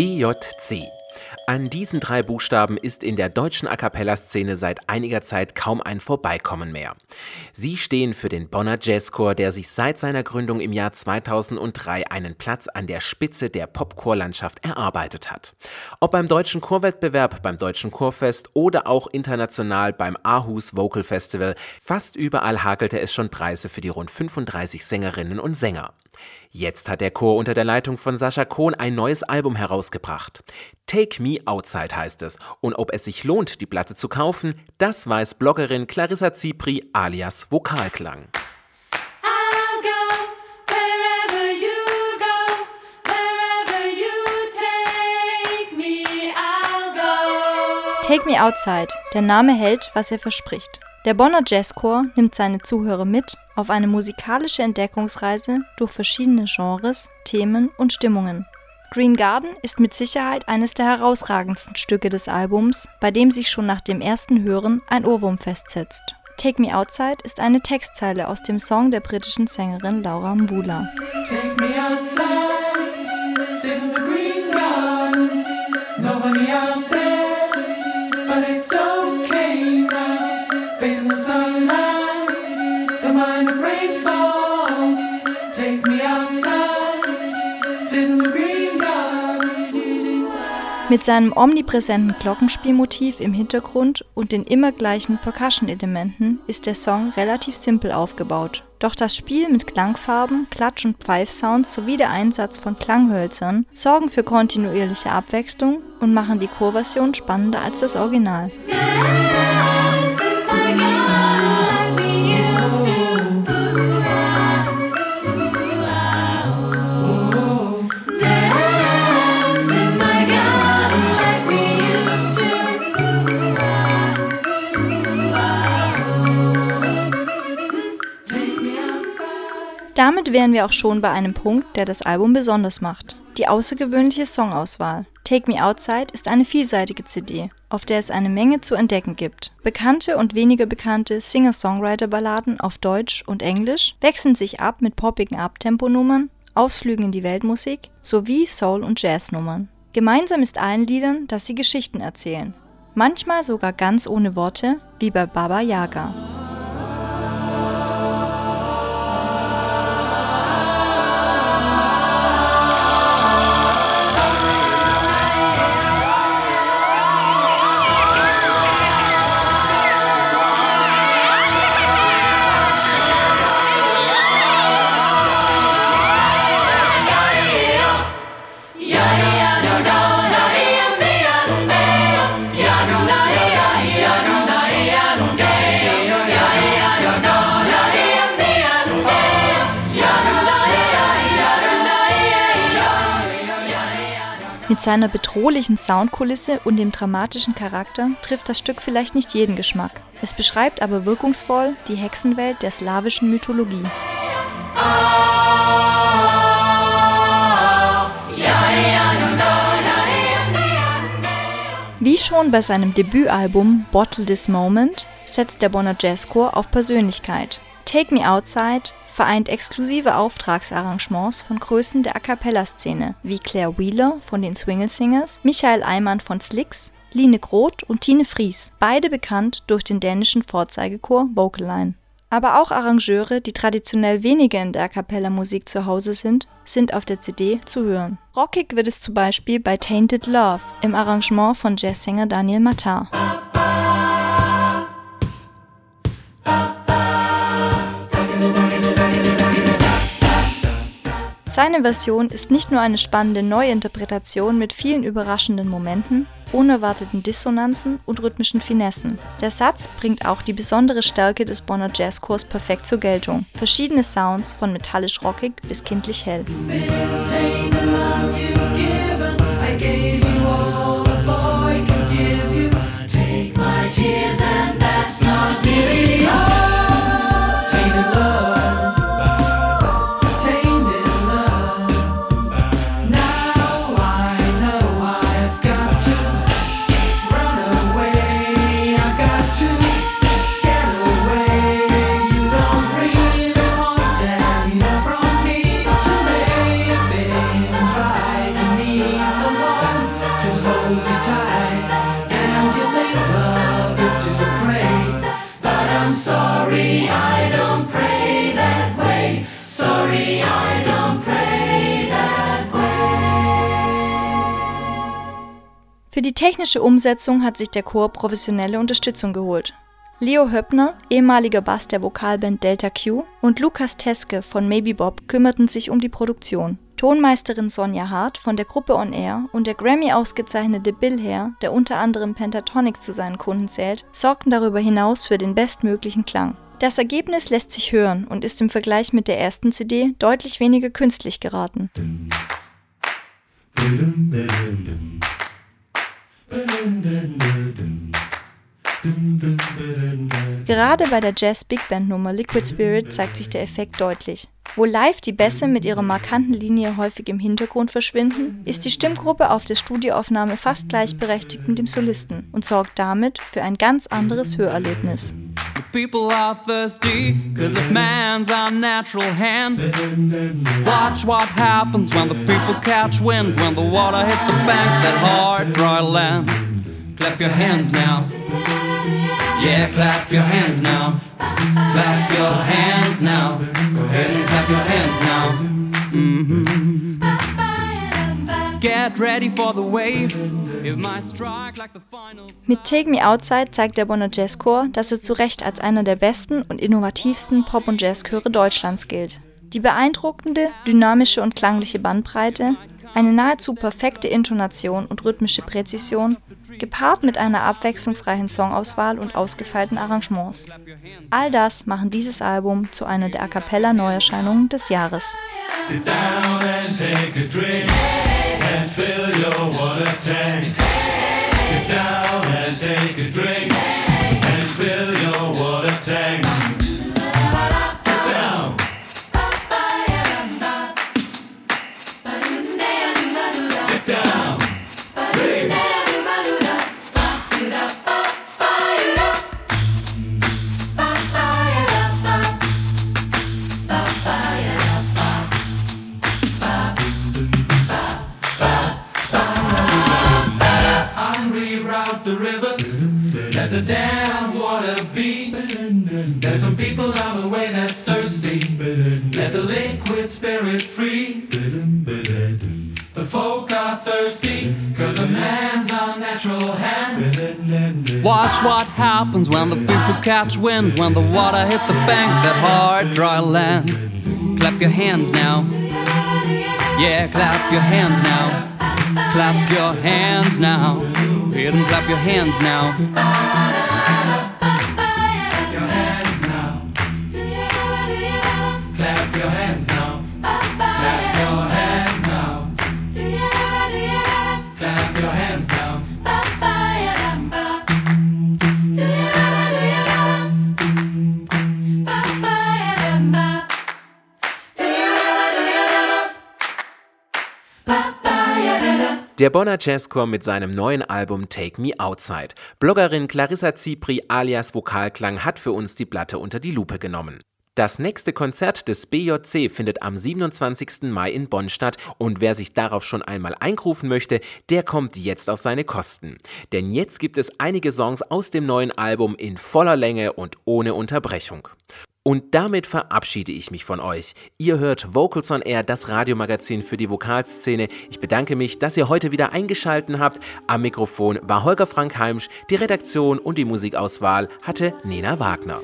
BJC. An diesen drei Buchstaben ist in der deutschen A cappella-Szene seit einiger Zeit kaum ein Vorbeikommen mehr. Sie stehen für den Bonner Jazzchor, der sich seit seiner Gründung im Jahr 2003 einen Platz an der Spitze der Popchorlandschaft erarbeitet hat. Ob beim deutschen Chorwettbewerb, beim deutschen Chorfest oder auch international beim Aarhus Vocal Festival, fast überall hakelte es schon Preise für die rund 35 Sängerinnen und Sänger. Jetzt hat der Chor unter der Leitung von Sascha Kohn ein neues Album herausgebracht. Take Me Outside heißt es. Und ob es sich lohnt, die Platte zu kaufen, das weiß Bloggerin Clarissa Zipri alias Vokalklang. Take Me Outside. Der Name hält, was er verspricht. Der Bonner Jazzchor nimmt seine Zuhörer mit auf eine musikalische Entdeckungsreise durch verschiedene Genres, Themen und Stimmungen. Green Garden ist mit Sicherheit eines der herausragendsten Stücke des Albums, bei dem sich schon nach dem ersten Hören ein Ohrwurm festsetzt. Take Me Outside ist eine Textzeile aus dem Song der britischen Sängerin Laura Mvula. Mit seinem omnipräsenten Glockenspielmotiv im Hintergrund und den immer gleichen Percussion-Elementen ist der Song relativ simpel aufgebaut. Doch das Spiel mit Klangfarben, Klatsch- und Pfeifsounds sowie der Einsatz von Klanghölzern sorgen für kontinuierliche Abwechslung und machen die Chorversion spannender als das Original. Damit wären wir auch schon bei einem Punkt, der das Album besonders macht. Die außergewöhnliche Songauswahl. Take Me Outside ist eine vielseitige CD, auf der es eine Menge zu entdecken gibt. Bekannte und weniger bekannte Singer-Songwriter-Balladen auf Deutsch und Englisch wechseln sich ab mit poppigen Abtemponummern, Ausflügen in die Weltmusik sowie Soul- und Jazznummern. Gemeinsam ist allen Liedern, dass sie Geschichten erzählen. Manchmal sogar ganz ohne Worte, wie bei Baba Yaga. Mit seiner bedrohlichen Soundkulisse und dem dramatischen Charakter trifft das Stück vielleicht nicht jeden Geschmack. Es beschreibt aber wirkungsvoll die Hexenwelt der slawischen Mythologie. Wie schon bei seinem Debütalbum Bottle This Moment setzt der Bonner Jazzchor auf Persönlichkeit. Take Me Outside vereint exklusive Auftragsarrangements von Größen der A cappella-Szene wie Claire Wheeler von den Swingle Singers, Michael Eimann von Slicks, Line Groth und Tine Fries, beide bekannt durch den dänischen Vorzeigechor Vocaline. Aber auch Arrangeure, die traditionell weniger in der A cappella-Musik zu Hause sind, sind auf der CD zu hören. Rockig wird es zum Beispiel bei Tainted Love im Arrangement von Jazzsänger Daniel Matar. Seine Version ist nicht nur eine spannende Neuinterpretation mit vielen überraschenden Momenten, unerwarteten Dissonanzen und rhythmischen Finessen. Der Satz bringt auch die besondere Stärke des Bonner Jazzchors perfekt zur Geltung. Verschiedene Sounds von metallisch rockig bis kindlich hell. Sorry, I don't pray that way. Sorry, I don't pray that way. Für die technische Umsetzung hat sich der Chor professionelle Unterstützung geholt. Leo Höppner, ehemaliger Bass der Vokalband Delta Q, und Lukas Teske von Maybe Bob kümmerten sich um die Produktion. Tonmeisterin Sonja Hart von der Gruppe On Air und der Grammy ausgezeichnete Bill Hare, der unter anderem Pentatonix zu seinen Kunden zählt, sorgten darüber hinaus für den bestmöglichen Klang. Das Ergebnis lässt sich hören und ist im Vergleich mit der ersten CD deutlich weniger künstlich geraten. Gerade bei der Jazz Big Band Nummer Liquid Spirit zeigt sich der Effekt deutlich. Wo live die Bässe mit ihrer markanten Linie häufig im Hintergrund verschwinden, ist die Stimmgruppe auf der Studioaufnahme fast gleichberechtigt mit dem Solisten und sorgt damit für ein ganz anderes Hörerlebnis. people are thirsty because of man's unnatural hand. Watch what happens when the people catch wind, when the water hits the bank, that hard, dry land. Clap your hands now. Yeah, clap your hands now. Clap your hands now. Go ahead and clap your hands now. Mm-hmm. Get ready for the wave. Mit Take Me Outside zeigt der Bonner Jazzchor, dass er zu Recht als einer der besten und innovativsten Pop- und Jazzchöre Deutschlands gilt. Die beeindruckende, dynamische und klangliche Bandbreite, eine nahezu perfekte Intonation und rhythmische Präzision, gepaart mit einer abwechslungsreichen Songauswahl und ausgefeilten Arrangements. All das machen dieses Album zu einer der A cappella Neuerscheinungen des Jahres. Get down and take a drink and fill your water tank. Hand. Watch what happens when the people catch wind, when the water hits the bank, that hard, dry land. Clap your hands now. Yeah, clap your hands now. Clap your hands now. Hit and clap your hands now. Der Bonner Jazzchor mit seinem neuen Album Take Me Outside. Bloggerin Clarissa Zipri alias Vokalklang hat für uns die Platte unter die Lupe genommen. Das nächste Konzert des BJC findet am 27. Mai in Bonn statt und wer sich darauf schon einmal eingrufen möchte, der kommt jetzt auf seine Kosten. Denn jetzt gibt es einige Songs aus dem neuen Album in voller Länge und ohne Unterbrechung. Und damit verabschiede ich mich von euch. Ihr hört Vocals on Air, das Radiomagazin für die Vokalszene. Ich bedanke mich, dass ihr heute wieder eingeschaltet habt. Am Mikrofon war Holger Frank Heimsch, die Redaktion und die Musikauswahl hatte Nena Wagner.